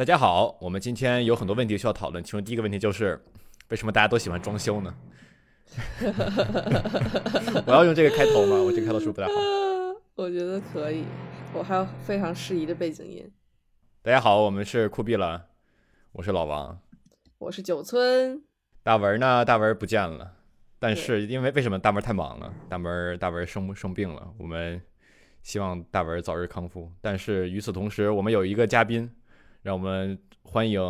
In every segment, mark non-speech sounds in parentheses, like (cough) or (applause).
大家好，我们今天有很多问题需要讨论，其中第一个问题就是为什么大家都喜欢装修呢？(laughs) 我要用这个开头吗？我这个开头是不是不太好？(laughs) 我觉得可以，我还有非常适宜的背景音。大家好，我们是酷毙了，我是老王，我是九村，大文呢？大文不见了，但是因为为什么大文太忙了？大文大文生生病了，我们希望大文早日康复。但是与此同时，我们有一个嘉宾，让我们欢迎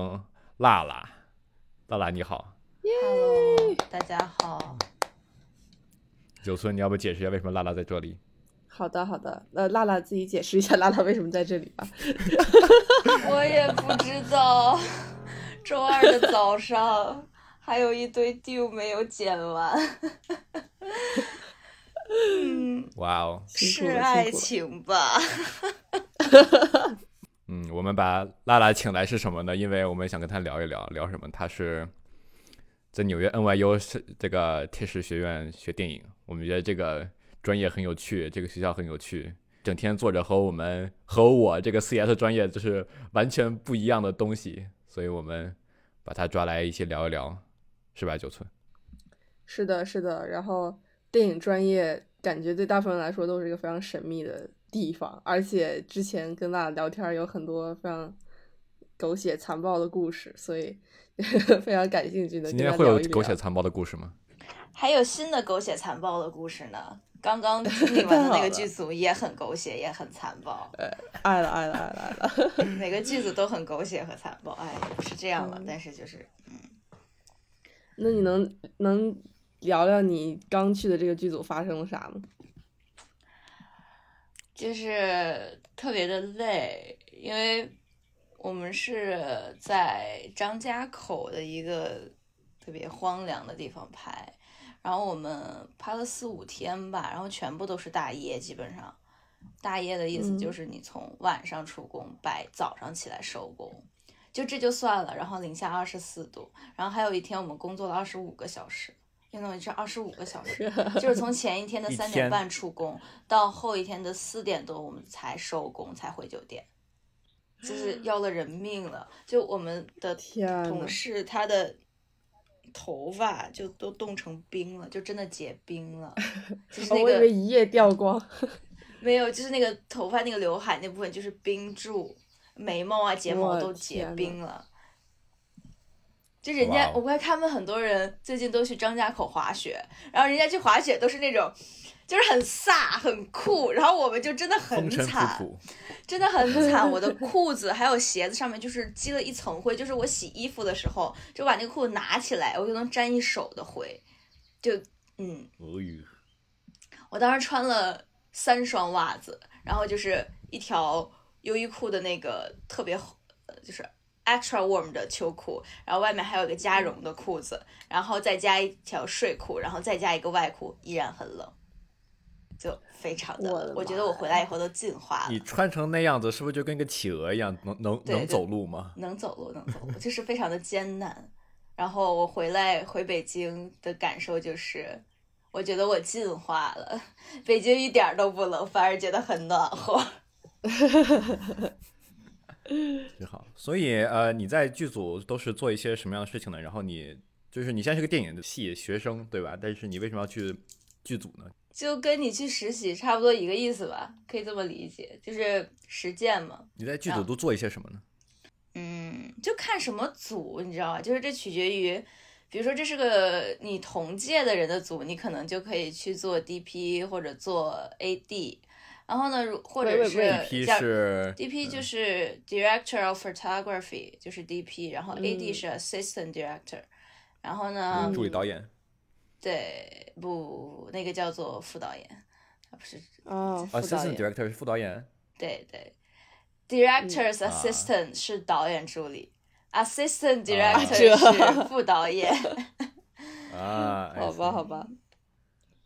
辣辣，辣辣你好，Hello，大家好。九村，你要不解释一下为什么辣辣在这里？好的好的，呃，辣辣自己解释一下辣辣为什么在这里吧。(laughs) 我也不知道，周二的早上还有一堆 due 没有剪完。嗯，哇哦，是爱情吧？(laughs) 嗯，我们把拉拉请来是什么呢？因为我们想跟他聊一聊，聊什么？他是在纽约 NYU 这个铁石学院学电影，我们觉得这个专业很有趣，这个学校很有趣，整天做着和我们和我这个 CS 专业就是完全不一样的东西，所以我们把他抓来一起聊一聊，是吧？九村，是的，是的。然后电影专业感觉对大部分人来说都是一个非常神秘的地方，而且之前跟辣辣聊天有很多非常狗血残暴的故事，所以 (laughs) 非常感兴趣的。今天会有狗血残暴的故事吗？(laughs) 还有新的狗血残暴的故事呢。刚刚经历完的那个剧组也很狗血，也很残暴。呃爱了爱了爱了爱了。(laughs) 每个剧组都很狗血和残暴。哎，不是这样了，嗯但是就是那你能能聊聊你刚去的这个剧组发生了啥吗？就是特别的累，因为我们是在张家口的一个特别荒凉的地方拍，然后我们拍了四五天吧，然后全部都是大夜，基本上。大夜的意思嗯就是你从晚上出工，白早上起来收工，就这就算了。然后零下二十四度，然后还有一天我们工作了二十五个小时，因为这二十五个小时，(laughs) 就是从前一天的一三点半出工，到后一天的四点多我们才收工，才回酒店，就是要了人命了。就我们的同事，他的头发就都冻成冰了，就真的结冰了，(laughs) 就是哦我以那个为一夜掉光。(laughs) 没有，就是那个头发那个刘海那部分就是冰柱，眉毛啊睫毛都结冰了。就人家我看他们很多人最近都去张家口滑雪，然后人家去滑雪都是那种，就是很飒很酷，然后我们就真的很惨，真的很惨。我的 (laughs) 裤子还有鞋子上面就是积了一层灰，就是我洗衣服的时候就把那个裤子拿起来，我就能沾一手的灰，就嗯，我当时穿了三双袜子，然后就是一条优衣库的那个特别呃就是 extra warm 的秋裤，然后外面还有一个加绒的裤子，然后再加一条睡裤，然后再加一个外裤，依然很冷，就非常的，我的我觉得我回来以后都进化了你。穿成那样子，是不是就跟个企鹅一样，能能能走路吗？能走路，能走路，就是非常的艰难。然后我回来回北京的感受就是，我觉得我进化了，(laughs) 北京一点儿都不冷，反而觉得很暖和。(laughs) (laughs) 挺好。所以呃，你在剧组都是做一些什么样的事情呢？然后你就是你现在是个电影的系学生，对吧？但是你为什么要去剧组呢？就跟你去实习差不多一个意思吧，可以这么理解，就是实践嘛。你在剧组都做一些什么呢？嗯，就看什么组，你知道吧？就是这取决于，比如说这是个你同届的人的组，你可能就可以去做 DP 或者做 AD。然后呢，如或者是喂喂喂 DP 像是 DP 就是 Director of Photography，就是 DP，然后 AD 嗯是 Assistant Director，然后呢，助理导演。对，不，那个叫做副导演，他不是，哦，Assistant。Director 是副导演。对对，Director's 啊 Assistant 是导演助理，Assistant Director 是副导演。啊，好吧，好吧，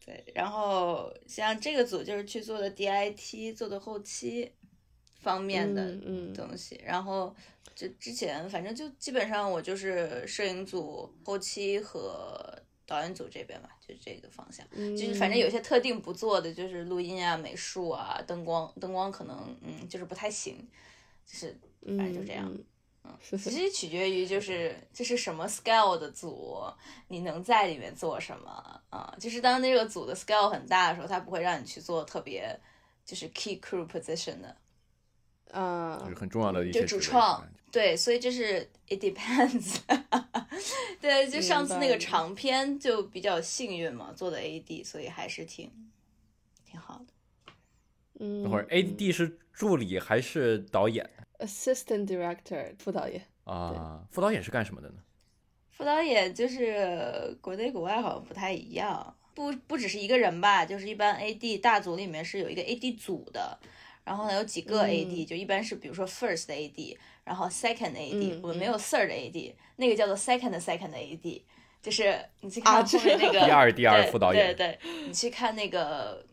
对，然后像这个组就是去做的 DIT，做的后期方面的嗯嗯东西。然后就之前反正就基本上我就是摄影组、后期和导演组这边吧，就这个方向。嗯，就是反正有些特定不做的，就是录音啊、美术啊、灯光，灯光可能嗯就是不太行，就是嗯，反正就这样其实取决于就是这是什么 scale 的组，你能在里面做什么啊？就是当那个组的 scale 很大的时候，它不会让你去做特别就是 key crew position 的。嗯就是很重要的一些就主创对，所以这是 it depends。(laughs) 对，就上次那个长篇就比较幸运嘛，做的 AD，所以还是挺挺好的。嗯，等会儿 AD 是助理还是导演 assistant director 副导演，啊？副导演是干什么的呢？副导演就是国内国外好像不太一样，不不只是一个人吧，就是一般 AD 大组里面是有一个 AD 组的，然后呢有几个嗯 AD，、就一般是比如说 first AD，然后 second AD，、嗯我们没有 third AD，那个叫做 second second AD，就是你去看啊后面那个、(laughs) 第二第二副导演对对，你去看那个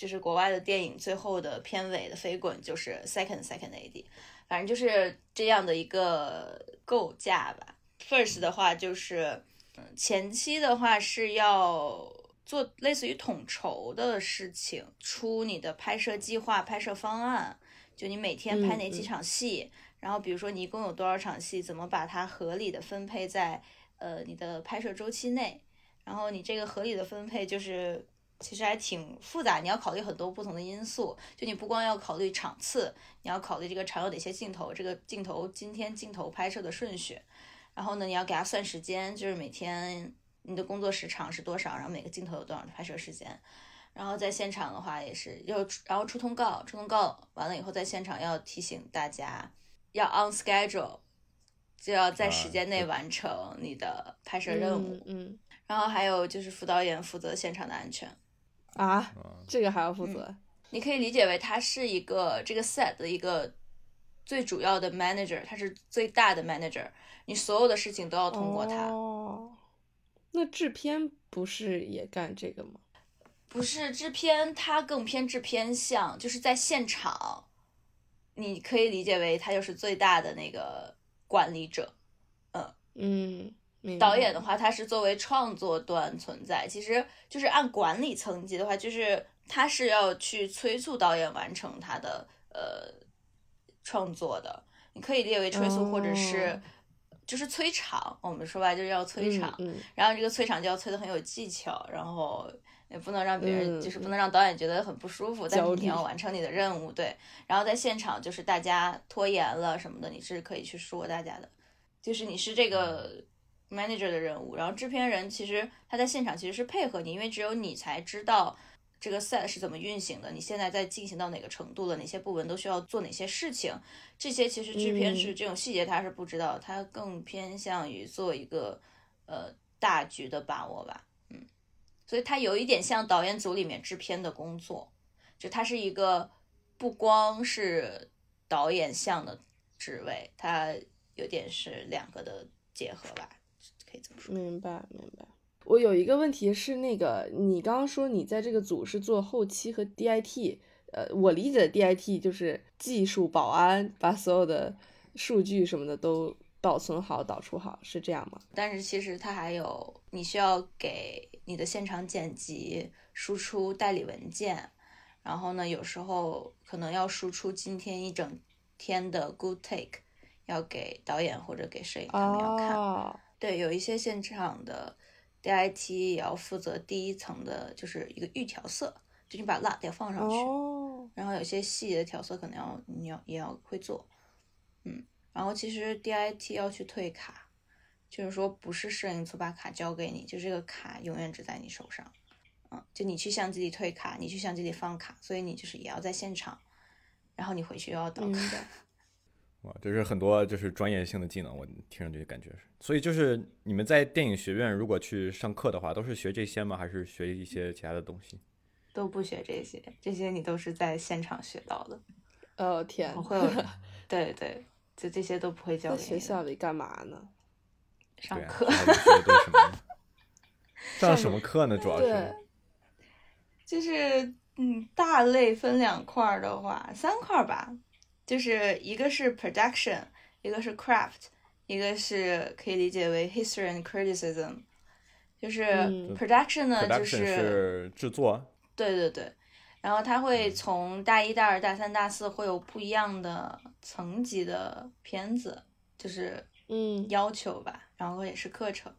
就是国外的电影最后的片尾的飞滚就是 second second AD，反正就是这样的一个构架吧。First 的话就是，嗯，前期的话是要做类似于统筹的事情，出你的拍摄计划、拍摄方案，就你每天拍哪几嗯嗯场戏，然后比如说你一共有多少场戏，怎么把它合理的分配在呃你的拍摄周期内，然后你这个合理的分配就是。其实还挺复杂，你要考虑很多不同的因素。就你不光要考虑场次，你要考虑这个场有哪些镜头，这个镜头今天镜头拍摄的顺序，然后呢，你要给他算时间，就是每天你的工作时长是多少，然后每个镜头有多少的拍摄时间。然后在现场的话也是要出，然后出通告，出通告完了以后，在现场要提醒大家要 on schedule，就要在时间内完成你的拍摄任务。嗯嗯然后还有就是副导演负责现场的安全。啊，啊，这个还要负责，你可以理解为他是一个这个 set 的一个最主要的 manager，他是最大的 manager，你所有的事情都要通过他。哦，那制片不是也干这个吗？不是制片，他更偏制片向，就是在现场，你可以理解为他就是最大的那个管理者。嗯，明白导演的话，他是作为创作端存在，其实就是按管理层级的话，就是他是要去催促导演完成他的呃创作的。你可以列为催促，或者是哦就是催场。我们说白就是要催场，嗯，嗯然后这个催场就要催得很有技巧，然后也不能让别人，嗯就是不能让导演觉得很不舒服，但是你要完成你的任务，对。然后在现场就是大家拖延了什么的，你是可以去说大家的，就是你是这个 manager 的任务。然后制片人其实他在现场其实是配合你，因为只有你才知道这个 set 是怎么运行的，你现在在进行到哪个程度了，哪些部门都需要做哪些事情，这些其实制片是嗯这种细节他是不知道，他更偏向于做一个呃大局的把握吧，嗯，所以他有一点像导演组里面制片的工作，就他是一个不光是导演项的职位，他有点是两个的结合吧，可以这么说。明白明白。我有一个问题是，那个你刚刚说你在这个组是做后期和 DIT，呃，我理解的 DIT 就是技术保安，把所有的数据什么的都保存好、导出好，是这样吗？但是其实它还有，你需要给你的现场剪辑输出代理文件，然后呢，有时候可能要输出今天一整天的 good take，要给导演或者给摄影他们要看。哦，对，有一些现场的 DIT 也要负责第一层的，就是一个预调色，就你把蜡得放上去。哦，然后有些细节的调色可能要你要也要会做，嗯，然后其实 DIT 要去退卡，就是说不是摄影组把卡交给你，就这个卡永远只在你手上，嗯，就你去相机里退卡，你去相机里放卡，所以你就是也要在现场，然后你回去又要导。(laughs) 哇，这是很多就是专业性的技能，我听上去感觉是。所以就是你们在电影学院如果去上课的话，都是学这些吗？还是学一些其他的东西？都不学这些，这些你都是在现场学到的，哦天不，会有，(laughs) 对对，就这些都不会教学校里干嘛呢？上课。(laughs) 上什么课呢？主要是，就是嗯，大类分两块儿的话，三块儿吧，就是一个是 production，一个是 craft，一个是可以理解为 history and criticism。就是嗯。production 呢，就 production 是制作，对对对，然后它会从大一、大二、大三、大四会有不一样的层级的片子，就是嗯。要求吧，然后也是课程。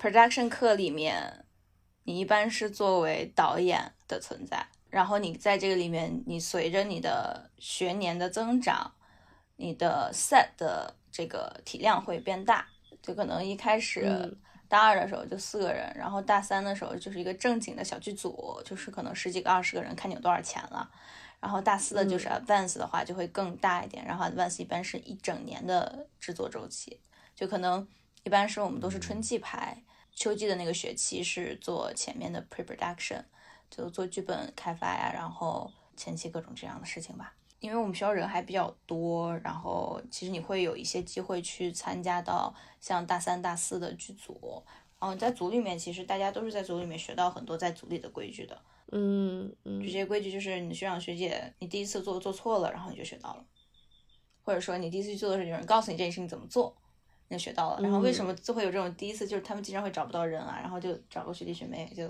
production 课里面，你一般是作为导演的存在，然后你在这个里面，你随着你的学年的增长，你的 set 的这个体量会变大，就可能一开始嗯。大二的时候就四个人，然后大三的时候就是一个正经的小剧组，就是可能十几个、二十个人，看你有多少钱了。然后大四的就是 advance 的话就会更大一点，然后 advance 一般是一整年的制作周期，就可能一般是我们都是春季排，秋季的那个学期是做前面的 pre-production，就做剧本开发呀，然后前期各种这样的事情吧。因为我们学校人还比较多，然后其实你会有一些机会去参加到像大三、大四的剧组，然后在组里面，其实大家都是在组里面学到很多在组里的规矩的。嗯嗯这些规矩就是你的学长学姐，你第一次做做错了，然后你就学到了，或者说你第一次去做的时候，有人告诉你这件事情怎么做，你就学到了。然后为什么就会有这种第一次，就是他们经常会找不到人啊，然后就找个学弟学妹，就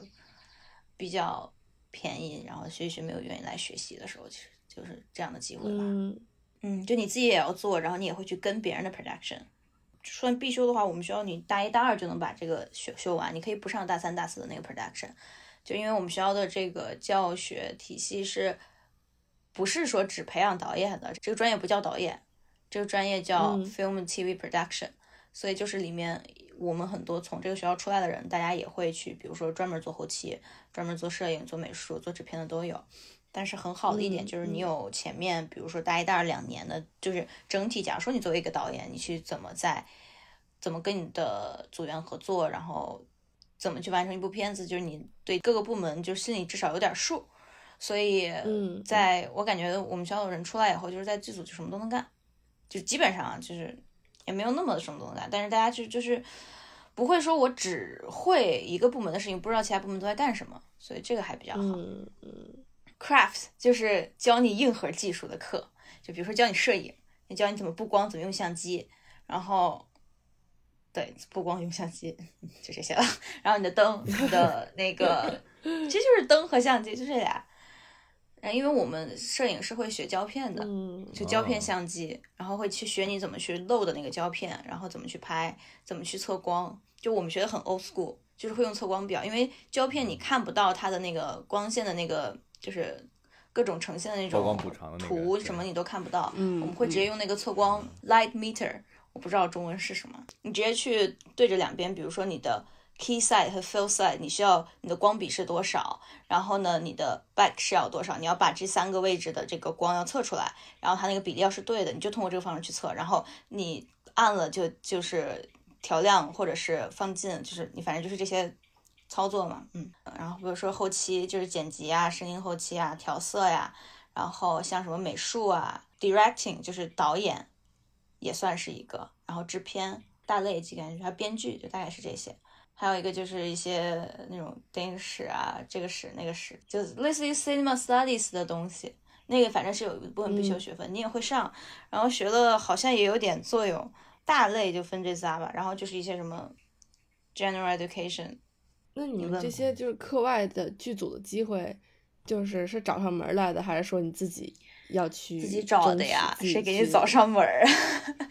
比较便宜，然后学弟学妹又愿意来学习的时候，其实就是这样的机会吧。嗯嗯，就你自己也要做，然后你也会去跟别人的 production。算必修的话，我们学校你大一大二就能把这个修修完，你可以不上大三大四的那个 production。就因为我们学校的这个教学体系是，不是说只培养导演的，这个专业不叫导演，这个专业叫嗯 film TV production，、所以就是里面我们很多从这个学校出来的人，大家也会去，比如说专门做后期、专门做摄影、做美术、做制片的都有。但是很好的一点嗯就是你嗯有前面，比如说大一、大二两年的，就是整体。假如说你作为一个导演，你去怎么在怎么跟你的组员合作，然后怎么去完成一部片子，就是你对各个部门就是心里至少有点数。所以，嗯在我感觉我们学校的人出来以后，就是在剧组就什么都能干，就基本上啊就是也没有那么什么都能干，但是大家就就是不会说我只会一个部门的事情，不知道其他部门都在干什么，所以这个还比较好。嗯嗯 craft 就是教你硬核技术的课，就比如说教你摄影，也教你怎么布光，怎么用相机，然后对布光用相机 (laughs) 就这些了。然后你的灯，你的那个其实就是灯和相机，就这俩。然后因为我们摄影是会学胶片的，嗯就胶片哦相机，然后会去学你怎么去漏的那个胶片，然后怎么去拍，怎么去测光。就我们学的很 old school，就是会用测光表，因为胶片你看不到它的那个光线的那个，就是各种呈现的那种图什么你都看不到。嗯我们会直接用那个测光 light meter，我不知道中文是什么，你直接去对着两边，比如说你的 key side 和 fill side，你需要你的光比是多少，然后呢，你的 back 是要多少，你要把这三个位置的这个光要测出来，然后它那个比例要是对的，你就通过这个方式去测，然后你按了就就是调亮或者是放近，就是你反正就是这些操作嘛，嗯，然后比如说后期就是剪辑啊、声音后期啊、调色呀，然后像什么美术啊、directing 就是导演也算是一个，然后制片大类几个还有编剧就大概是这些。还有一个就是一些那种电影史啊，这个史那个史，就类似于 cinema studies 的东西。那个反正是有一部分必修学分，你也会上，然后学了好像也有点作用。大类就分这仨吧，然后就是一些什么 general education，那你们这些就是课外的剧组的机会，就是是找上门来的，还是说你自己要去自己找的呀，谁给你找上门儿啊？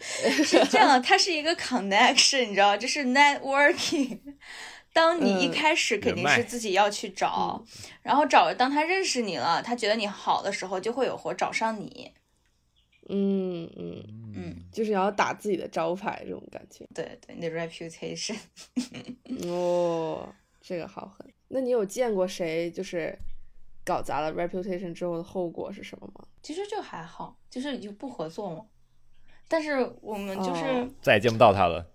(laughs) 是这样，它是一个 connection，你知道，这是 networking。(laughs) 当你一嗯开始肯定是自己要去找，然后找，当他认识你了，他觉得你好的时候，就会有活找上你。嗯嗯，嗯，就是要打自己的招牌这种感觉。对对，你的 reputation。(laughs) 哦，这个好狠。那你有见过谁就是搞砸了 reputation 之后的后果是什么吗？其实就还好，就是就不合作嘛。但是我们就是、哦再也见不到他了。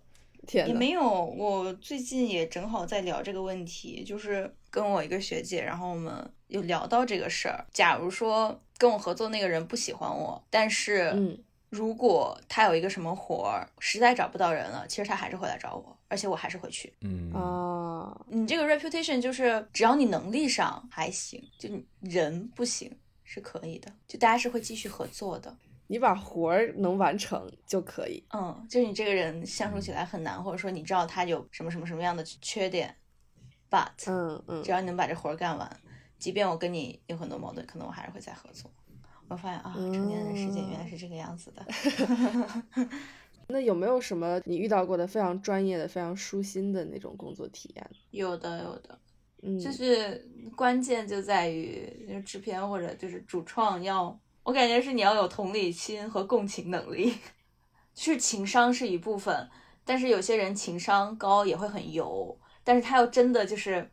天呐，也没有，我最近也正好在聊这个问题，就是跟我一个学姐，然后我们有聊到这个事儿。假如说跟我合作那个人不喜欢我，但是嗯如果他有一个什么活儿，实在找不到人了，其实他还是会来找我，而且我还是会去。嗯，啊，你这个 reputation 就是只要你能力上还行，就你人不行是可以的，就大家是会继续合作的。你把活儿能完成就可以。嗯，就是你这个人相处起来很难，或者说你知道他有什么什么什么样的缺点，but 嗯嗯只要你能把这活儿干完，即便我跟你有很多矛盾，可能我还是会再合作。我发现啊，成年人的世界原来是这个样子的。(laughs) (laughs) 那有没有什么你遇到过的非常专业的、非常舒心的那种工作体验？有的，有的，嗯，就是关键就在于就是制片或者就是主创要，我感觉是你要有同理心和共情能力，(laughs) 是情商是一部分，但是有些人情商高也会很油，但是他要真的就是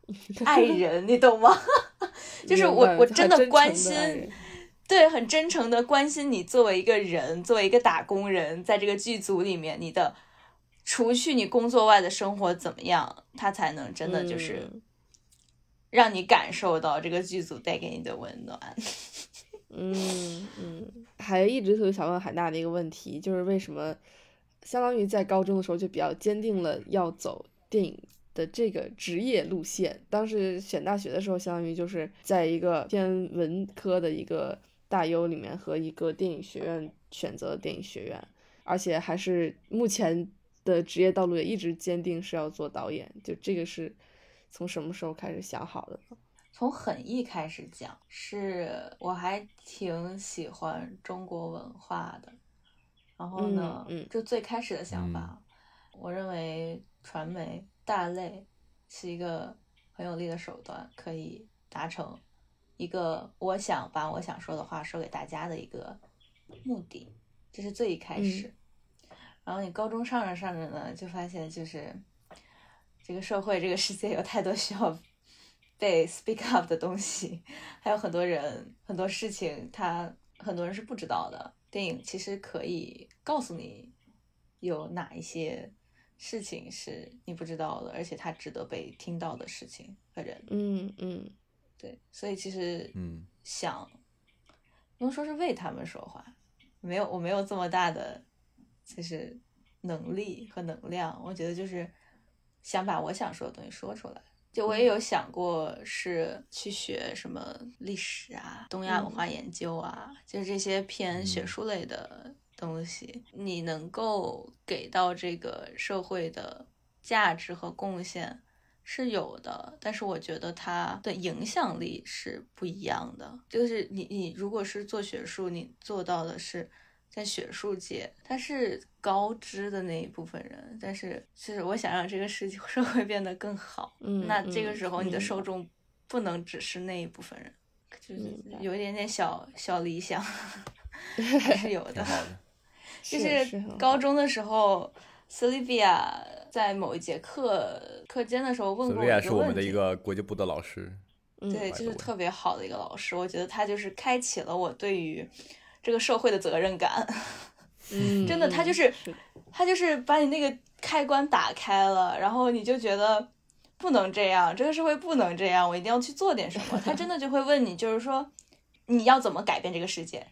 爱人，你懂吗？就是我我真的关心。对，很真诚的关心你作为一个人，作为一个打工人，在这个剧组里面，你的除去你工作外的生活怎么样，他才能真的就是让你感受到这个剧组带给你的温暖。(laughs) 嗯嗯，还一直特别想问海娜的一个问题，就是为什么相当于在高中的时候就比较坚定了要走电影的这个职业路线？当时选大学的时候，相当于就是在一个偏文科的一个。大优里面和一个电影学院选择电影学院，而且还是目前的职业道路也一直坚定是要做导演。就这个是从什么时候开始想好的呢？从很一开始讲，是我还挺喜欢中国文化的。然后呢，嗯就最开始的想法，我认为传媒大类是一个很有力的手段，可以达成。一个我想把我想说的话说给大家的一个目的，这是最一开始。然后你高中上着上着呢，就发现就是这个社会这个世界有太多需要被 speak up 的东西，还有很多人很多事情，他很多人是不知道的。电影其实可以告诉你有哪一些事情是你不知道的，而且它值得被听到的事情和人。嗯嗯。对，所以其实，嗯，想，不能说是为他们说话，没有，我没有这么大的，就是能力和能量。我觉得就是想把我想说的东西说出来。就我也有想过是去学什么历史啊、东亚文化研究啊，就是这些偏学术类的东西。你能够给到这个社会的价值和贡献。是有的，但是我觉得它的影响力是不一样的。就是你，你如果是做学术，你做到的是在学术界，他是高知的那一部分人。但是，是我想让这个世界 (laughs) 社会变得更好，嗯，那这个时候你的受众不能只是那一部分人，就是有一点点小小理想，(laughs) 还是有的。(laughs) 就是高中的时候，Sylvia。在某一节课课间的时候问过我一个问题。是我们的一个国际部的老师，对，就是特别好的一个老师。我觉得他就是开启了我对于这个社会的责任感。嗯，(laughs) 真的，他就是他就是把你那个开关打开了，然后你就觉得不能这样，这个社会不能这样，我一定要去做点什么。他真的就会问你，就是说你要怎么改变这个世界？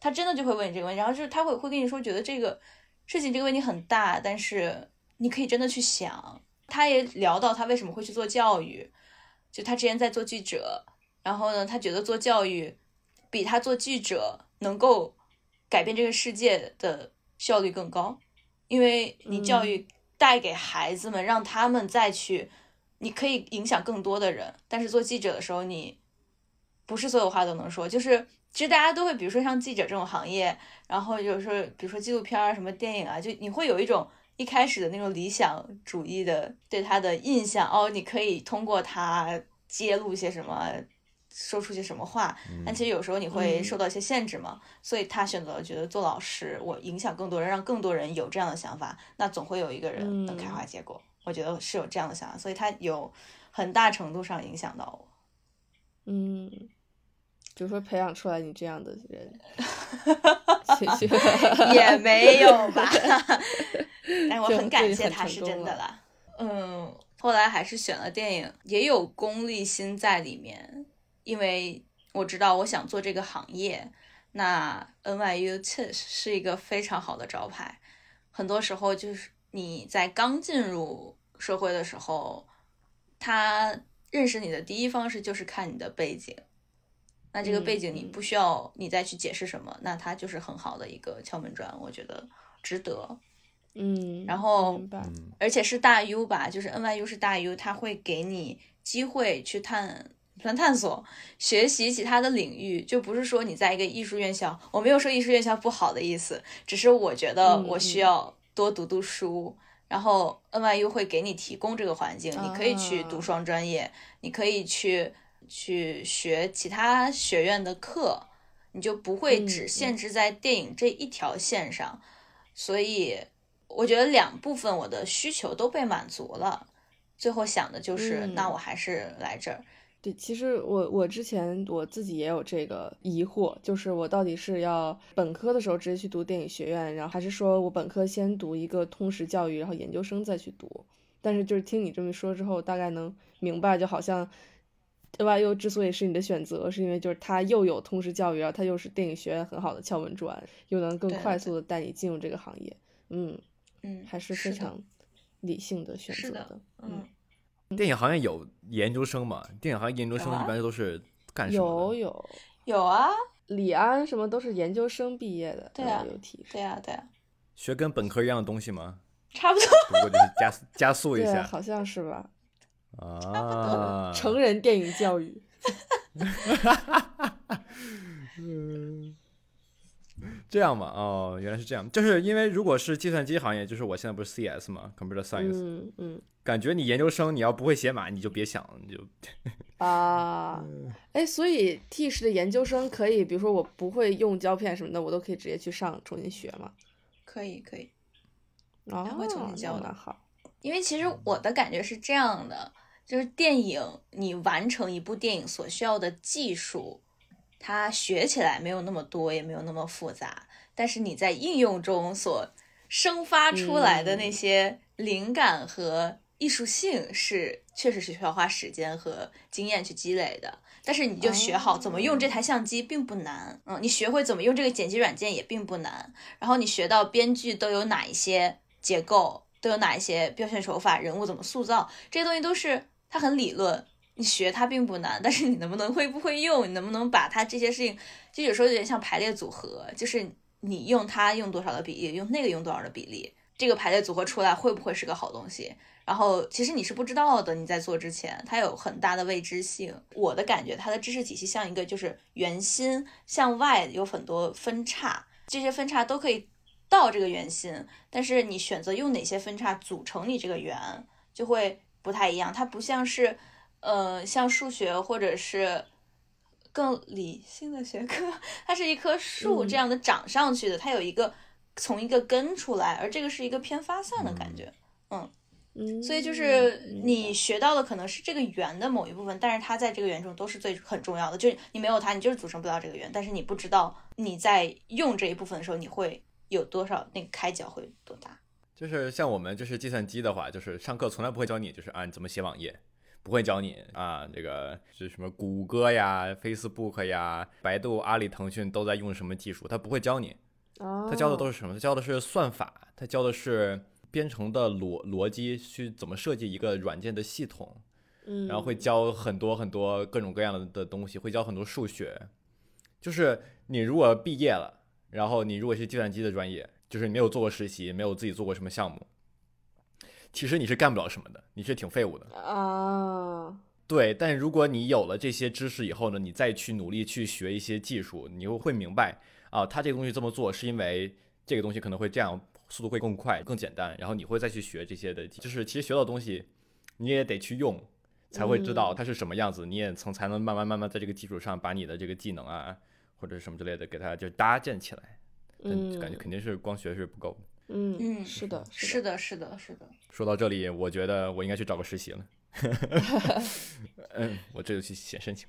他真的就会问你这个问题，然后就是他会会跟你说，觉得这个事情这个问题很大，但是。你可以真的去想，他也聊到他为什么会去做教育，就他之前在做记者，然后呢，他觉得做教育比他做记者能够改变这个世界的效率更高，因为你教育带给孩子们，让他们再去，你可以影响更多的人，但是做记者的时候，你不是所有话都能说，就是其实大家都会，比如说像记者这种行业，然后有时候比如说纪录片啊，什么电影啊，就你会有一种。一开始的那种理想主义的对他的印象哦，你可以通过他揭露一些什么，说出些什么话，但其实有时候你会受到一些限制嘛，所以他选择了觉得做老师，我影响更多人，让更多人有这样的想法，那总会有一个人能开花结果。我觉得是有这样的想法，所以他有很大程度上影响到我。嗯，就说培养出来你这样的人，(laughs) 也没有吧。(laughs) 但我很感谢他是真的啦，嗯，后来还是选了电影，也有功利心在里面，因为我知道我想做这个行业，那 NYU TISS 是一个非常好的招牌，很多时候就是你在刚进入社会的时候，他认识你的第一方式就是看你的背景，那这个背景你不需要你再去解释什么，那它就是很好的一个敲门砖，我觉得值得。嗯，然后，而且是大 U 吧，就是 NYU 是大 U，他会给你机会去探算探索，学习其他的领域，就不是说你在一个艺术院校，我没有说艺术院校不好的意思，只是我觉得我需要多读读书，然后 NYU 会给你提供这个环境，你可以去读双专业，你可以去去学其他学院的课，你就不会只限制在电影这一条线上，所以我觉得两部分我的需求都被满足了，最后想的就是，那我还是来这儿。对，其实我我之前我自己也有这个疑惑，就是我到底是要本科的时候直接去读电影学院，然后还是说我本科先读一个通识教育，然后研究生再去读？但是就是听你这么说之后，大概能明白，就好像 NYU 之所以是你的选择，是因为就是它又有通识教育，然后它又是电影学院很好的敲门砖，又能更对对对快速的带你进入这个行业。嗯，嗯，还是非常理性的选择是的，嗯。电影行业有研究生嘛？电影行业研究生一般都是干什么的？有有，有啊，李安什么都是研究生毕业的，对啊有提对啊、对啊、学跟本科一样的东西吗？差不多。不过就是加加速一，下好像是吧？啊。成人电影教育，嗯 (laughs) 这样吧？哦，原来是这样。就是因为如果是计算机行业，就是我现在不是 CS 嘛，Computer Science，、嗯嗯感觉你研究生你要不会写码，你就别想了，你就 (laughs) 啊，哎，所以 T 市的研究生可以，比如说我不会用胶片什么的，我都可以直接去上重新学嘛？可以可以，他，会重新教的好。因为其实我的感觉是这样的，就是电影你完成一部电影所需要的技术，它学起来没有那么多，也没有那么复杂，但是你在应用中所生发出来的那些灵感和艺术性是确实是需要花时间和经验去积累的。但是你就学好怎么用这台相机并不难，嗯，你学会怎么用这个剪辑软件也并不难，然后你学到编剧都有哪一些结构，都有哪一些表现手法，人物怎么塑造，这些东西都是它很理论，你学它并不难，但是你能不能会不会用，你能不能把它这些事情，就有时候有点像排列组合，就是你用它用多少的比例，用那个用多少的比例，这个排列组合出来会不会是个好东西？然后其实你是不知道的，你在做之前，它有很大的未知性。我的感觉，它的知识体系像一个就是圆心向外有很多分叉，这些分叉都可以到这个圆心，但是你选择用哪些分叉组成你这个圆，就会不太一样。它不像是，呃，像数学或者是更理性的学科，它是一棵树嗯这样的长上去的，它有一个从一个根出来，而这个是一个偏发散的感觉。嗯，所以就是你学到的可能是这个圆的某一部分，但是它在这个圆中都是最很重要的。就是你没有它，你就是组成不了这个圆。但是你不知道你在用这一部分的时候，你会有多少那个开角会多大。就是像我们就是计算机的话，就是上课从来不会教你就是啊你怎么写网页，不会教你啊这个是什么谷歌呀、Facebook 呀、百度、阿里、腾讯都在用什么技术，他不会教你，他他教的都是什么？他教的是算法，他教的是编程的逻逻辑，去怎么设计一个软件的系统，嗯，然后会教很多很多各种各样的的东西，会教很多数学。就是你如果毕业了，然后你如果是计算机的专业，就是你没有做过实习，没有自己做过什么项目，其实你是干不了什么的，你是挺废物的。啊，对，但如果你有了这些知识以后呢，你再去努力去学一些技术，你又会明白啊，他这个东西这么做是因为这个东西可能会这样，速度会更快、更简单，然后你会再去学这些的，就是其实学到的东西你也得去用，才会知道它是什么样子，你也从才能慢慢慢慢在这个基础上把你的这个技能啊或者什么之类的给它就搭建起来。但嗯，感觉肯定是光学是不够的。嗯嗯是的，是的，是的，是的。说到这里，我觉得我应该去找个实习了。嗯，我这就去写申请。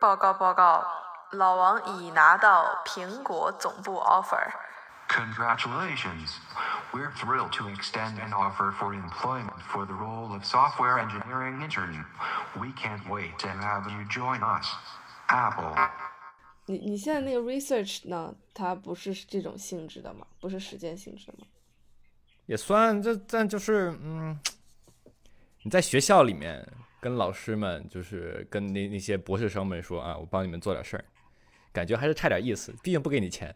报告报告，老王已拿到苹果总部 offer。Congratulations! We're thrilled to extend an offer for employment for the role of software engineering intern. We can't wait to have you join us. Apple. 你你现在那个 research 呢？它不是这种性质的吗？不是实践性质的吗？也算这，但就是嗯，你在学校里面跟老师们，就是跟那那些博士生们说啊，我帮你们做点事儿，感觉还是差点意思，毕竟不给你钱，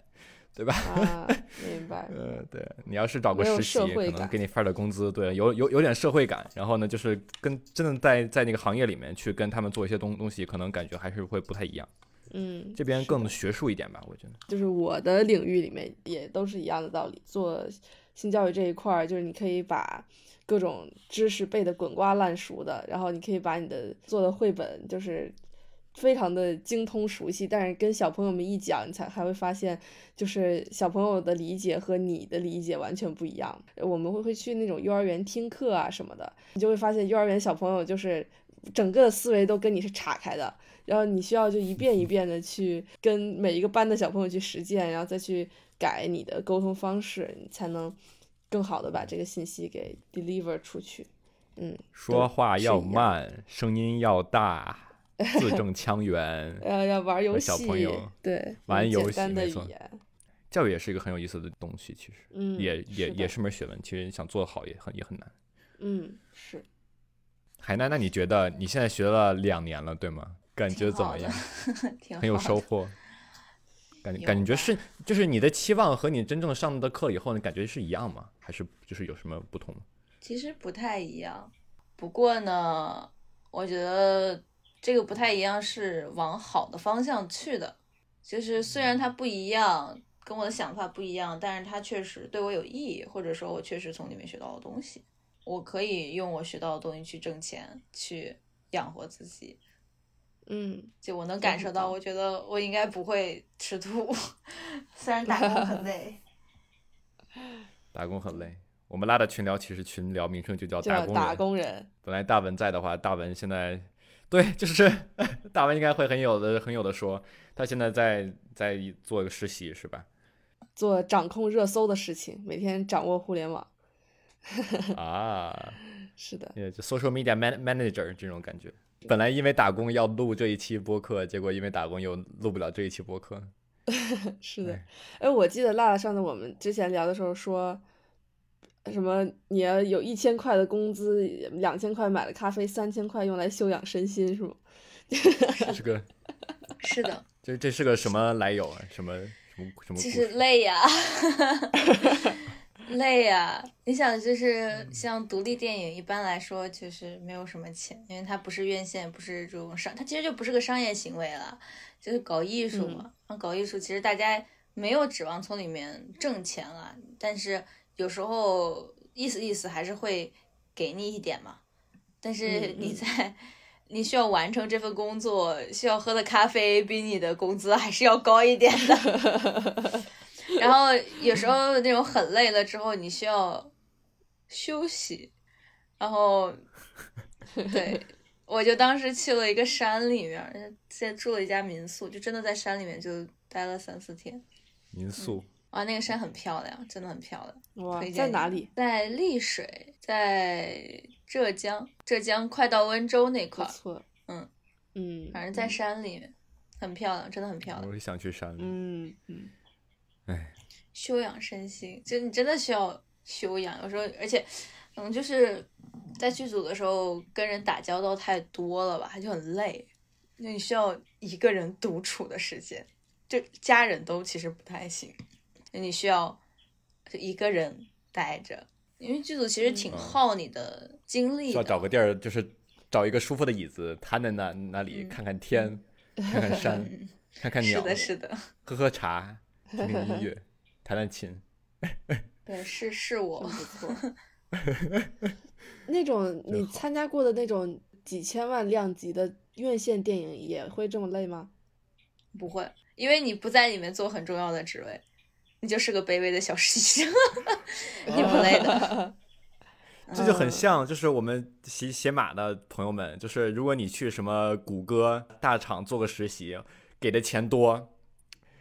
对吧？啊，明白。(laughs) 呃，对你要是找个实习，可能给你发点工资，对，有有有点社会感。然后呢，就是跟真的在在那个行业里面去跟他们做一些东东西，可能感觉还是会不太一样。嗯，这边更学术一点吧，我觉得。就是我的领域里面也都是一样的道理。做性教育这一块儿，就是你可以把各种知识背得滚瓜烂熟的，然后你可以把你的做的绘本就是非常的精通熟悉，但是跟小朋友们一讲，你才还会发现，就是小朋友的理解和你的理解完全不一样。我们会会去那种幼儿园听课啊什么的，你就会发现幼儿园小朋友就是整个的思维都跟你是岔开的。然后你需要就一遍一遍的去跟每一个班的小朋友去实践，然后再去改你的沟通方式，你才能更好的把这个信息给 deliver 出去。嗯，说话要慢，声音要大，(laughs) 字正腔圆。呃，要玩游戏，小朋友对，玩游戏没错语言，教育也是一个很有意思的东西，其实嗯，也也也是门学问，其实想做好也很也很难。嗯，是。海南，那你觉得你现在学了两年了，对吗？感觉怎么样？挺很有好的收获。感感觉是，就是你的期望和你真正上的课以后，你感觉是一样吗？还是就是有什么不同？其实不太一样，不过呢，我觉得这个不太一样是往好的方向去的。就是虽然它不一样，跟我的想法不一样，但是它确实对我有意义，或者说我确实从里面学到了东西。我可以用我学到的东西去挣钱，去养活自己。嗯，就我能感受到，我觉得我应该不会吃土，(laughs) 虽然打工很累。(laughs) 打工很累。我们拉的群聊其实群聊名称就叫打工打工人，本来大文在的话，大文现在对，(laughs) 就是大文应该会很有的很有的说。他现在在在做一个实习是吧？做掌控热搜的事情，每天掌握互联网。啊，(laughs) 是的，也就 social media man manager 这种感觉。本来因为打工要录这一期播客，结果因为打工又录不了这一期播客。(laughs) 是的哎。哎，我记得辣辣上次我们之前聊的时候说，什么你要有一千块的工资，两千块买了咖啡，三千块用来修养身心，是吗？(laughs) 这个是的，这这是个什么来由啊？什么什么什么故就事？是累呀，(laughs) 累呀。你想，就是嗯像独立电影，一般来说就是没有什么钱，因为它不是院线，不是这种商，它其实就不是个商业行为了，就是搞艺术嘛。嗯搞艺术，其实大家没有指望从里面挣钱了，但是有时候意思意思还是会给你一点嘛。但是你在、你需要完成这份工作，需要喝的咖啡比你的工资还是要高一点的。(laughs) 然后有时候那种很累了之后，你需要休息，然后对，我就当时去了一个山里面，在住了一家民宿，就真的在山里面就待了三四天。民宿哇，那个山很漂亮，真的很漂亮。哇推，荐在哪里？在丽水，在浙江，浙江快到温州那块儿，不错。嗯嗯，反正在山里面，很漂亮，真的很漂亮。我也想去山里。嗯嗯哎，修养身心，就你真的需要修养。有时候，而且可能就是在剧组的时候跟人打交道太多了吧，就很累，就你需要一个人独处的时间。就家人都其实不太行，就你需要就一个人待着，因为剧组其实挺嗯耗你的精力的。需要找个地儿，就是找一个舒服的椅子，瘫在那那里，嗯看看天，看看山，看看鸟，是的，是的，喝喝茶，(laughs) 听听音乐，弹弹琴。对，是是我真。不错。(laughs) 那种你参加过的那种几千万量级的院线电影也会这么累吗？不会，因为你不在里面做很重要的职位，你就是个卑微的小实习生，(laughs) 你不累的。(laughs) 这就很嗯像，就是我们写写码的朋友们，就是如果你去什么谷歌大厂做个实习，给的钱多，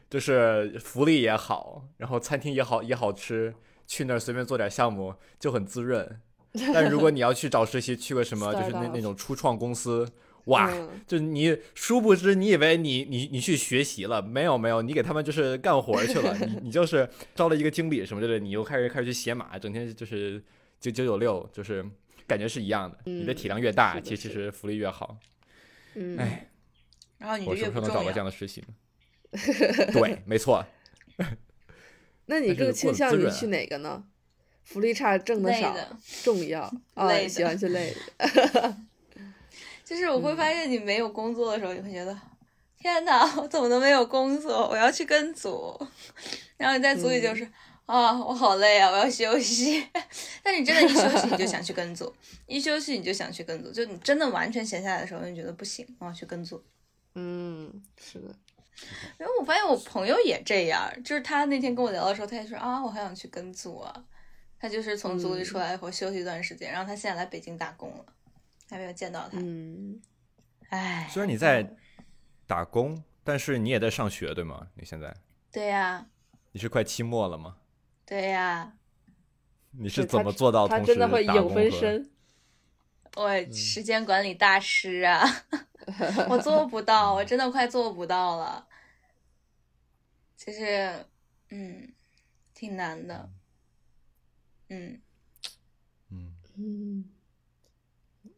就是福利也好，然后餐厅也好也好吃，去那儿随便做点项目就很滋润。(laughs) 但如果你要去找实习，去个什么就是那那种初创公司，哇，嗯就你殊不知，你以为你你你去学习了，没有没有，你给他们就是干活去了，(laughs) 你你就是招了一个经理什么之类的，你又开始开始去写码，整天就是九九九六，就是感觉是一样的。你的体量越大，其实其其实福利越好。嗯，哎，然后你我什么时候能找重要。个这样的实习呢？(laughs) 对，没错。(laughs) 那你更倾向于去哪个呢？福利差挣的少，重要啊，喜欢去累的。就是我会发现你没有工作的时候，你会觉得，天哪，我怎么都没有工作？我要去跟组，(laughs) 然后你在组里就是、啊，我好累啊，我要休息。(laughs) 但是你真的，一休息你就想去跟组，一休息你就想去跟组，就你真的完全闲下来的时候，你觉得不行，我要去跟组。嗯，是的，因为我发现我朋友也这样，就是他那天跟我聊的时候，他也说啊，我还想去跟组啊。他就是从组里出来以后休息一段时间，然后他现在来北京打工了，还没有见到他。嗯，唉，虽然你在打工，但是你也在上学，对吗？你现在对呀、你是快期末了吗？对呀、你是怎么做到他同时真的会影打工和分身。我时间管理大师啊，(laughs) 我做不到，我真的快做不到了。就是，嗯，挺难的。嗯，嗯，嗯，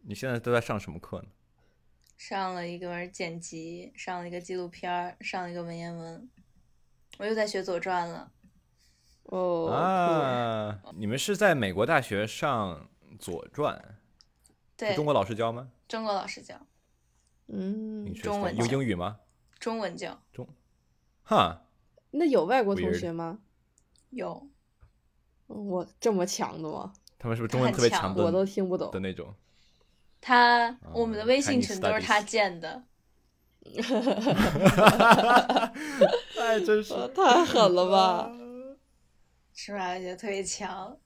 你现在都在上什么课呢？上了一个门剪辑，上了一个纪录片儿，上了一个文言文，我又在学《左传》了。哦，啊，你们是在美国大学上《左传》，对，中国老师教吗？中国老师教，嗯你，学有中文有英语吗？中文教中哈，那有外国同学吗？有，我这么强的吗？他们是不是中文特别强我都听不懂的。那种？他我们的微信群都是他建的。(laughs) 太，真是呃 (laughs) 太狠了吧！(laughs) 是吧？我觉得特别强，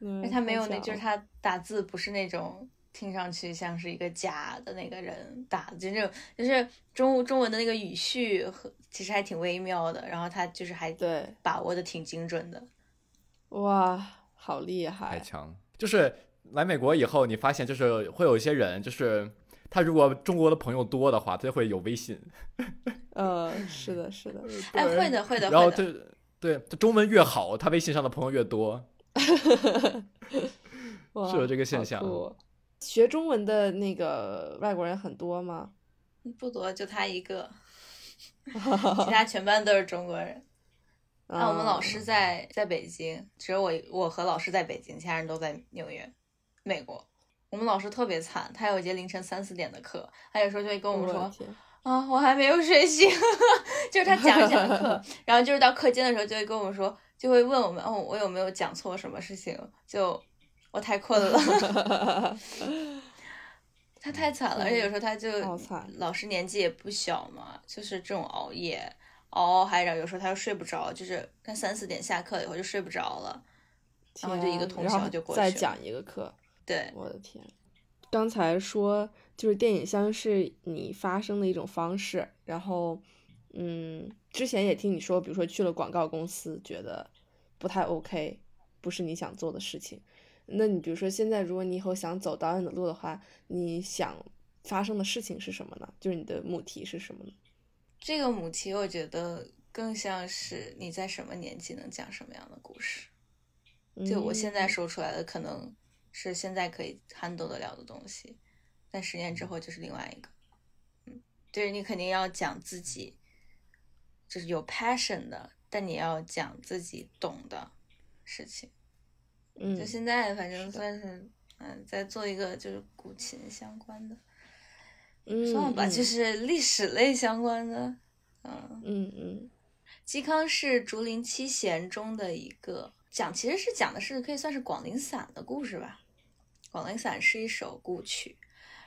嗯而他没有那，就是他打字不是那种听上去像是一个假的那个人打的，就那种就是中中文的那个语序和其实还挺微妙的，然后他就是还对，把握的挺精准的。哇，好厉害太害！强。就是来美国以后，你发现就是会有一些人，就是他如果中国的朋友多的话，他就会有微信。呃，(laughs) 是的，是的，哎，会的，会的，然后会的。这对他中文越好，他微信上的朋友越多。(laughs) 哇是有这个现象学中文的那个外国人很多吗？不多，就他一个，(laughs) 其他全班都是中国人。啊，我们老师在在北京，只有我我和老师在北京，其他人都在纽约，美国。我们老师特别惨，他有一节凌晨三四点的课，他有时候就会跟我们说啊，我还没有睡醒，(laughs) 就是他讲一讲课，(laughs) 然后就是到课间的时候就会跟我们说，就会问我们，哦，我有没有讲错什么事情？就我太困了，(laughs) 他太惨了，而且有时候他就老师年纪也不小嘛，就是这种熬夜熬熬还然后有时候他又睡不着，就是他三四点下课了以后就睡不着了，然后就一个通天然后宵就过去了再讲一个课，对，我的天！刚才说就是电影像是你发声的一种方式，然后，嗯，之前也听你说，比如说去了广告公司，觉得不太 OK，不是你想做的事情。那你比如说现在，如果你以后想走导演的路的话，你想发生的事情是什么呢？就是你的母题是什么呢？这个母题我觉得更像是你在什么年纪能讲什么样的故事。就我现在嗯说出来的，可能是现在可以 handle 得了的东西，但十年之后就是另外一个。嗯，就是你肯定要讲自己，就是有 passion 的，但你要讲自己懂的事情。嗯，就现在反正算是，嗯，在做一个就是古琴相关的，嗯算了吧，嗯就是历史类相关的，嗯。嗯嗯嵇康是竹林七贤中的一个，讲其实是讲的是可以算是广陵散的故事吧。广陵散是一首古曲，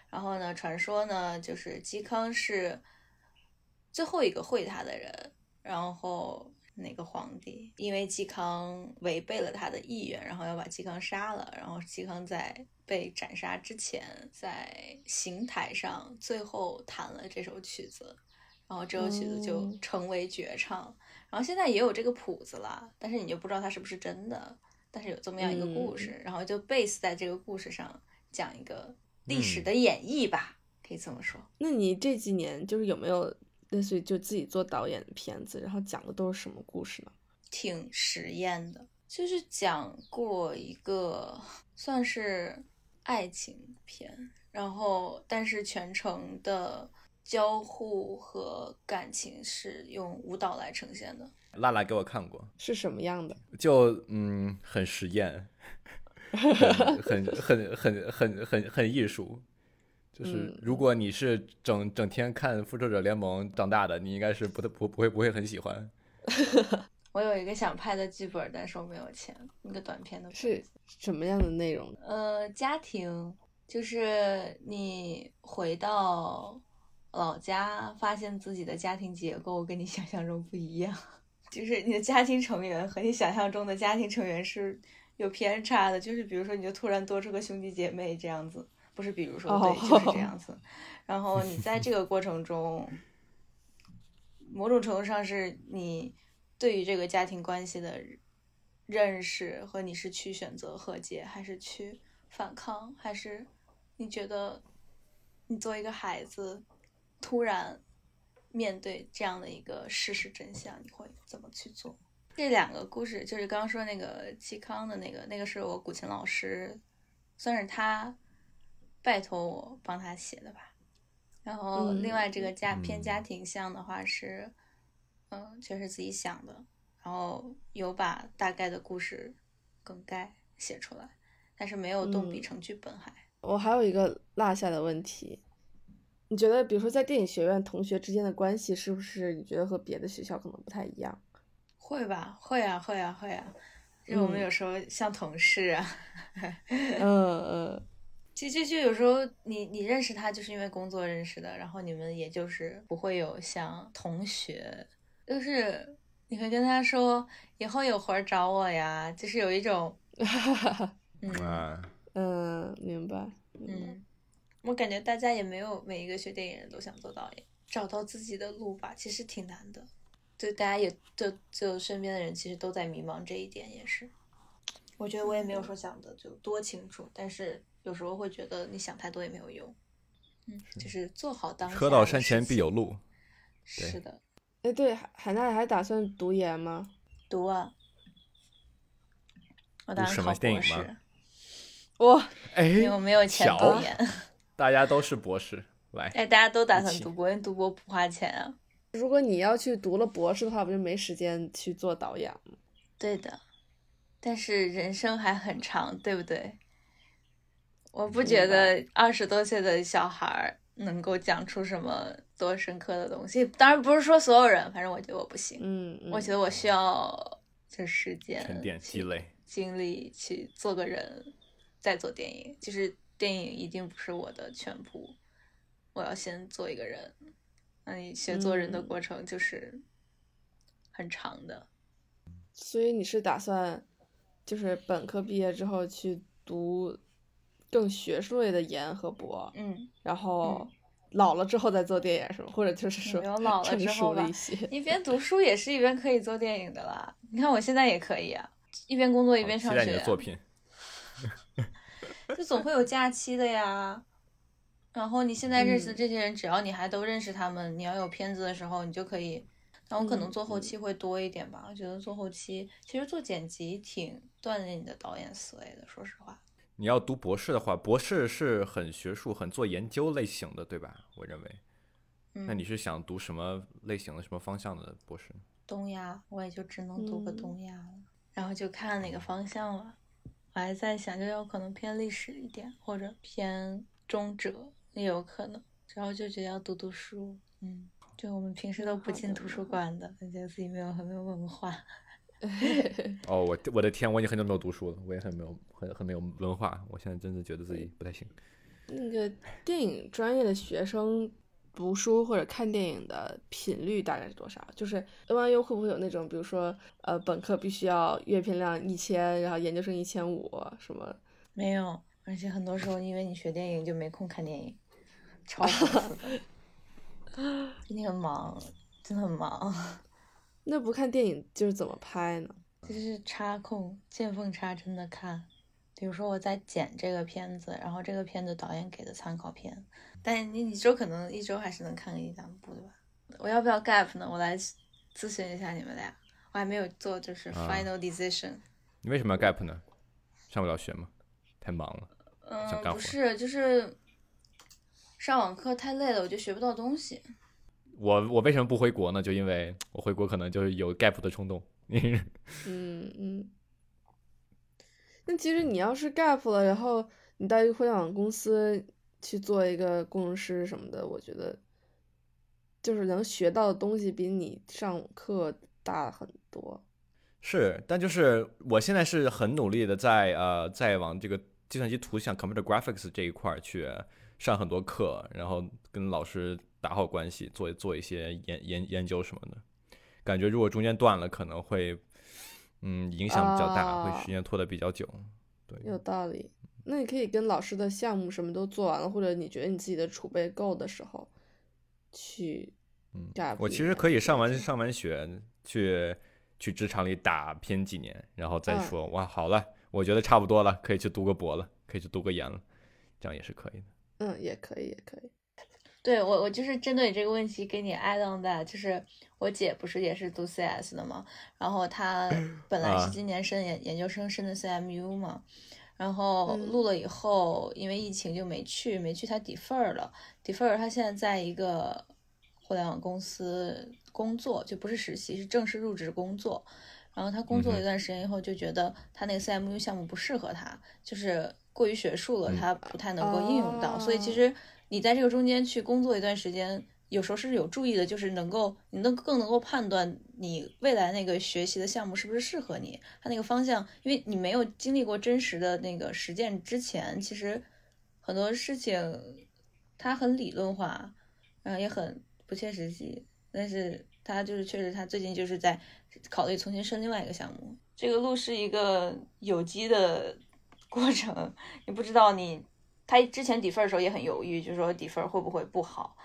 然后呢，传说呢就是嵇康是最后一个会他的人，然后那个皇帝因为嵇康违背了他的意愿，然后要把嵇康杀了，然后嵇康在被斩杀之前，在刑台上最后弹了这首曲子，然后这首曲子就哦成为绝唱。然后现在也有这个谱子了，但是你就不知道它是不是真的，但是有这么样一个故事，然后就 base 在这个故事上讲一个历史的演绎吧，可以这么说。那你这几年就是有没有类似于就自己做导演的片子，然后讲的都是什么故事呢？挺实验的，就是讲过一个算是爱情片，然后但是全程的交互和感情是用舞蹈来呈现的，辣辣给我看过，是什么样的？就嗯很实验，(laughs) 很很很很很很很艺术。就是嗯如果你是整整天看复仇者联盟长大的，你应该是不不不会不会很喜欢。(laughs) 我有一个想拍的剧本，但是我没有钱，那个短片的是什么样的内容？呃，家庭就是你回到老家，发现自己的家庭结构跟你想象中不一样，就是你的家庭成员和你想象中的家庭成员是有偏差的。就是比如说，你就突然多出个兄弟姐妹这样子，不是比如说，对，就是这样子。然后你在这个过程中，某种程度上是你对于这个家庭关系的认识和你是去选择和解，还是去反抗，还是你觉得你作为一个孩子，突然面对这样的一个事实真相，你会怎么去做？这两个故事就是刚刚说那个嵇康的那个，那个是我古琴老师，算是他拜托我帮他写的吧。然后另外这个家嗯偏家庭向的话是，嗯，全是自己想的，然后有把大概的故事梗概写出来，但是没有动笔嗯成剧本还。我还有一个落下的问题，你觉得，比如说在电影学院同学之间的关系，是不是你觉得和别的学校可能不太一样？会吧，会啊，会啊，会啊。因为我们嗯有时候像同事啊，(laughs) 嗯嗯就就就有时候你你认识他就是因为工作认识的，然后你们也就是不会有像同学，就是你会跟他说以后有活儿找我呀，就是有一种 (laughs) 嗯啊，嗯，明白。明白嗯，我感觉大家也没有每一个学电影人都想做导演，找到自己的路吧，其实挺难的。就大家也就就身边的人其实都在迷茫这一点，也是。我觉得我也没有说想的就多清楚，但是有时候会觉得你想太多也没有用。嗯，就是做好当下。车到山前必有。路。是的，哎，对，海海娜还打算读研吗？读啊。我打算什么考博士，电影吗哇，哎，因为我没有钱读研。(laughs) 大家都是博士，来，哎，大家都打算读博，因为读博不花钱啊。如果你要去读了博士的话，不就没时间去做导演吗？对的，但是人生还很长，对不对？我不觉得二十多岁的小孩能够讲出什么多深刻的东西。当然不是说所有人，反正我觉得我不行。嗯，嗯我觉得我需要这时间沉淀积去累。精力去做个人，再做电影。就是电影一定不是我的全部，我要先做一个人。那你学做人的嗯过程就是很长的。所以你是打算就是本科毕业之后去读更学术类的研和博，嗯，然后老了之后再做电影是吗？或者就是说没有老了成之后了一些？一边读书也是一边可以做电影的啦。你看我现在也可以啊，一边工作一边上学啊、期待你的作品。就总会有假期的呀。然后你现在认识的嗯这些人，只要你还都认识他们，你要有片子的时候，你就可以。那我可能嗯做后嗯期会多一点吧。我觉得做后期其实做剪辑挺锻炼你的导演思维的，说实话。你要读博士的话，博士是很学术、很做研究类型的，对吧？我认为。嗯，那你是想读什么类型的、什么方向的博士？东亚，我也就只能读个嗯东亚了，然后就看哪个方向了。我还在想，就有可能偏历史一点，或者偏中哲也有可能。然后就觉得要读读书，嗯，就我们平时都不进图书馆的，感觉得自己没有很没有文化。(laughs) 哦，我我的天，我已经很久没有读书了，我也很没有很很没有文化，我现在真的觉得自己不太行。那个电影专业的学生读书或者看电影的频率大概是多少？就是 NYU 会不会有那种，比如说呃本科必须要阅片量一千，然后研究生一千五什么？没有，而且很多时候因为你学电影就没空看电影，超丰富 (laughs) 的。最近很忙，真的很忙。(laughs) 那不看电影就是怎么拍呢？(laughs) 就是插空，见缝插针的看。比如说我在剪这个片子，然后这个片子导演给的参考片，但你一周可能一周还是能看个一两部，对吧？我要不要 gap 呢？我来咨询一下你们俩，我还没有做就是啊 final decision。你为什么要 gap 呢？上不了学吗？太忙了。嗯，不是，就是上网课太累了，我就学不到东西。我我为什么不回国呢？就因为我回国可能就是有 gap 的冲动。(laughs) 嗯嗯。那其实你要是 gap 了，然后你到一个互联网公司去做一个工程师什么的，我觉得就是能学到的东西比你上课大很多。是，但就是我现在是很努力的在呃在往这个计算机图像 computer graphics 这一块儿去上很多课，然后跟老师打好关系，做做一些研研研究什么的。感觉如果中间断了，可能会嗯影响比较大，啊会时间拖得比较久。对，有道理。那你可以跟老师的项目什么都做完了，或者你觉得你自己的储备够的时候，去嗯我其实可以上完上完学去去职场里打拼几年，然后再嗯说、哇好了，我觉得差不多了，可以去读个博了，可以去读个研了，这样也是可以的。嗯，也可以，也可以。对我，我就是针对你这个问题给你 add on that，就是我姐不是也是读 CS 的嘛，然后她本来啊是今年升研研究生升的 CMU 嘛，然后嗯。录了以后，因为疫情就没去，没去他 defer 了，defer 他现在在一个互联网公司工作，就不是实习，是正式入职工作。然后他工作了一段时间以后，就觉得他那个 CMU 项目不适合他，就是过于学术了，他不太能够应用到。所以其哦。实你在这个中间去工作一段时间，有时候是有注意的，就是能够你能更能够判断你未来那个学习的项目是不是适合你，它那个方向，因为你没有经历过真实的那个实践之前，其实很多事情它很理论化，然后也很不切实际，但是他就是确实他最近就是在考虑重新申另外一个项目。这个路是一个有机的 (laughs) 过程，你不知道你他之前底分的时候也很犹豫，就说底分会不会不好，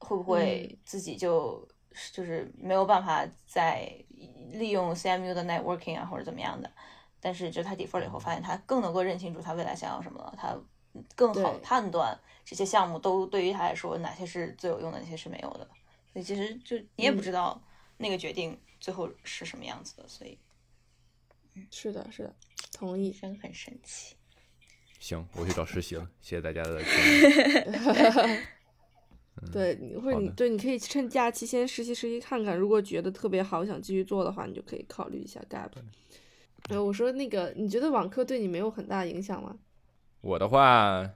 会不会自己就、就是没有办法再利用 CMU 的 networking 啊或者怎么样的。但是就他 defer 了以后，发现他更能够认清楚他未来想要什么了，他更好对判断这些项目都对于他来说哪些是最有用的，哪些是没有的。所以其实就你也不嗯知道那个决定最后是什么样子的，所以是的，是的，同意。真很神奇。行，我去找实习了，谢谢大家的 (laughs) 对，你或者你对，你可以趁假期先实习实习看看，如果觉得特别好，想继续做的话，你就可以考虑一下 gap。呃，我说那个，你觉得网课对你没有很大影响吗？我的话，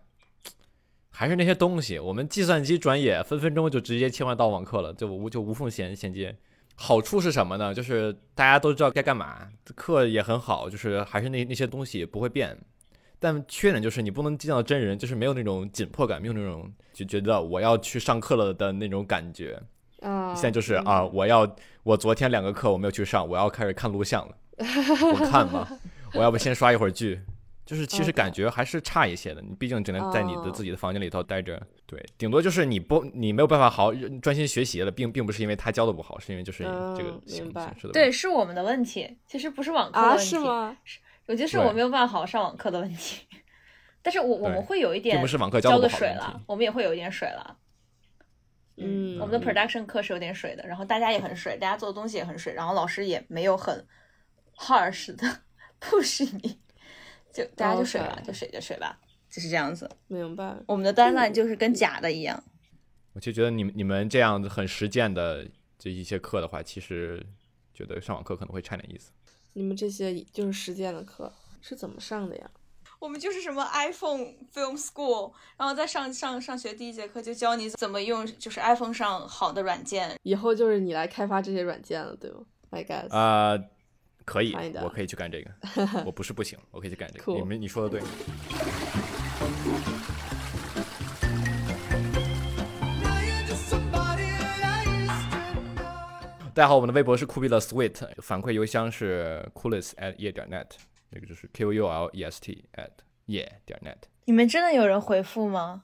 还是那些东西，我们计算机专业分分钟就直接切换到网课了，就无就无缝衔衔接。好处是什么呢？就是大家都知道该干嘛，课也很好，就是还是那那些东西不会变。但缺点就是你不能见到真人，就是没有那种紧迫感，没有那种就觉得我要去上课了的那种感觉。啊，现在就是嗯啊，，我要我昨天两个课我没有去上，我要开始看录像了。我看吧，(laughs) 我要不先刷一会儿剧。就是其实感觉还是差一些的，你毕竟只能在你的哦自己的房间里头待着，对，顶多就是你不你没有办法好专心学习了，并并不是因为他教的不好，是因为就是这个嗯形式的对。是我们的问题，其实不是网课的啊，问题。是？吗？我觉得是我没有办法好好上网课的问题。(laughs) 但是我我们会有一点并不是网课教浇的水了，我们也会有一点水了。嗯，我们的嗯 production 课是有点水的，然后大家也很水，大家做的东西也很水，然后老师也没有很 harsh 的 (laughs) push 你，就大家就水吧就水就水吧，就是这样子。明白。我们的 deadline 就是跟假的一样。我就觉得你们你们这样子很实践的这一些课的话，其实觉得上网课可能会差点意思。你们这些就是实践的课是怎么上的呀？我们就是什么 iPhone Film School，然后在上上上学第一节课就教你怎么用，就是 iPhone 上好的软件。以后就是你来开发这些软件了，对吗？I guess。啊、可以 Kinda，我可以去干这个，(laughs) 我不是不行，我可以去干这个。Cool 你们你说的对。大家好，我们的微博是酷毙了 Sweet，反馈邮箱是 coolest at 夜点 net，那个就是 Q U L E S T at 夜点 net。你们真的有人回复吗？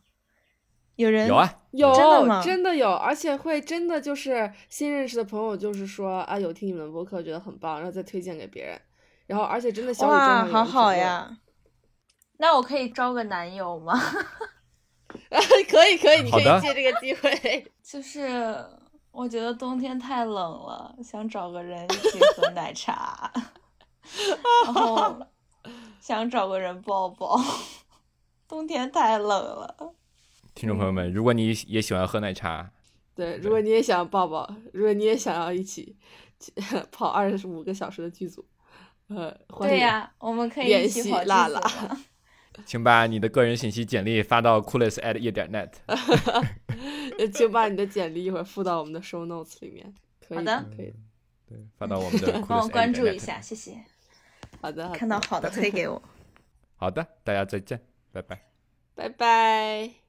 有人有啊，有真的吗真的有，而且会真的就是新认识的朋友，就是说啊，有听你们的播客，觉得很棒，然后再推荐给别人，然后而且真的小宇宙哇，好好！呀！那我可以招个男友吗？(laughs) (laughs) 可以可以，你可以借这个机会。(laughs) 就是我觉得冬天太冷了，想找个人一起喝奶茶，(laughs) 然后想找个人抱抱。(laughs) 冬天太冷了，听众朋友们，如果你也喜欢喝奶茶，对，如果你也想抱抱，如果你也想要一起 (laughs) 跑二十五个小时的剧组，呃，欢迎对呀、我们可以联系一起跑剧组的请把你的个人信息简历发到 coolest at 一点 net。(laughs) 呃请把你的简历一会儿附到我们的 show notes 里面。可以好的可以，对，发到我们的 coolest 帮我关注一下，谢谢。好的，好的看到好的推给我。(laughs) 好的，大家再见，拜拜。拜拜。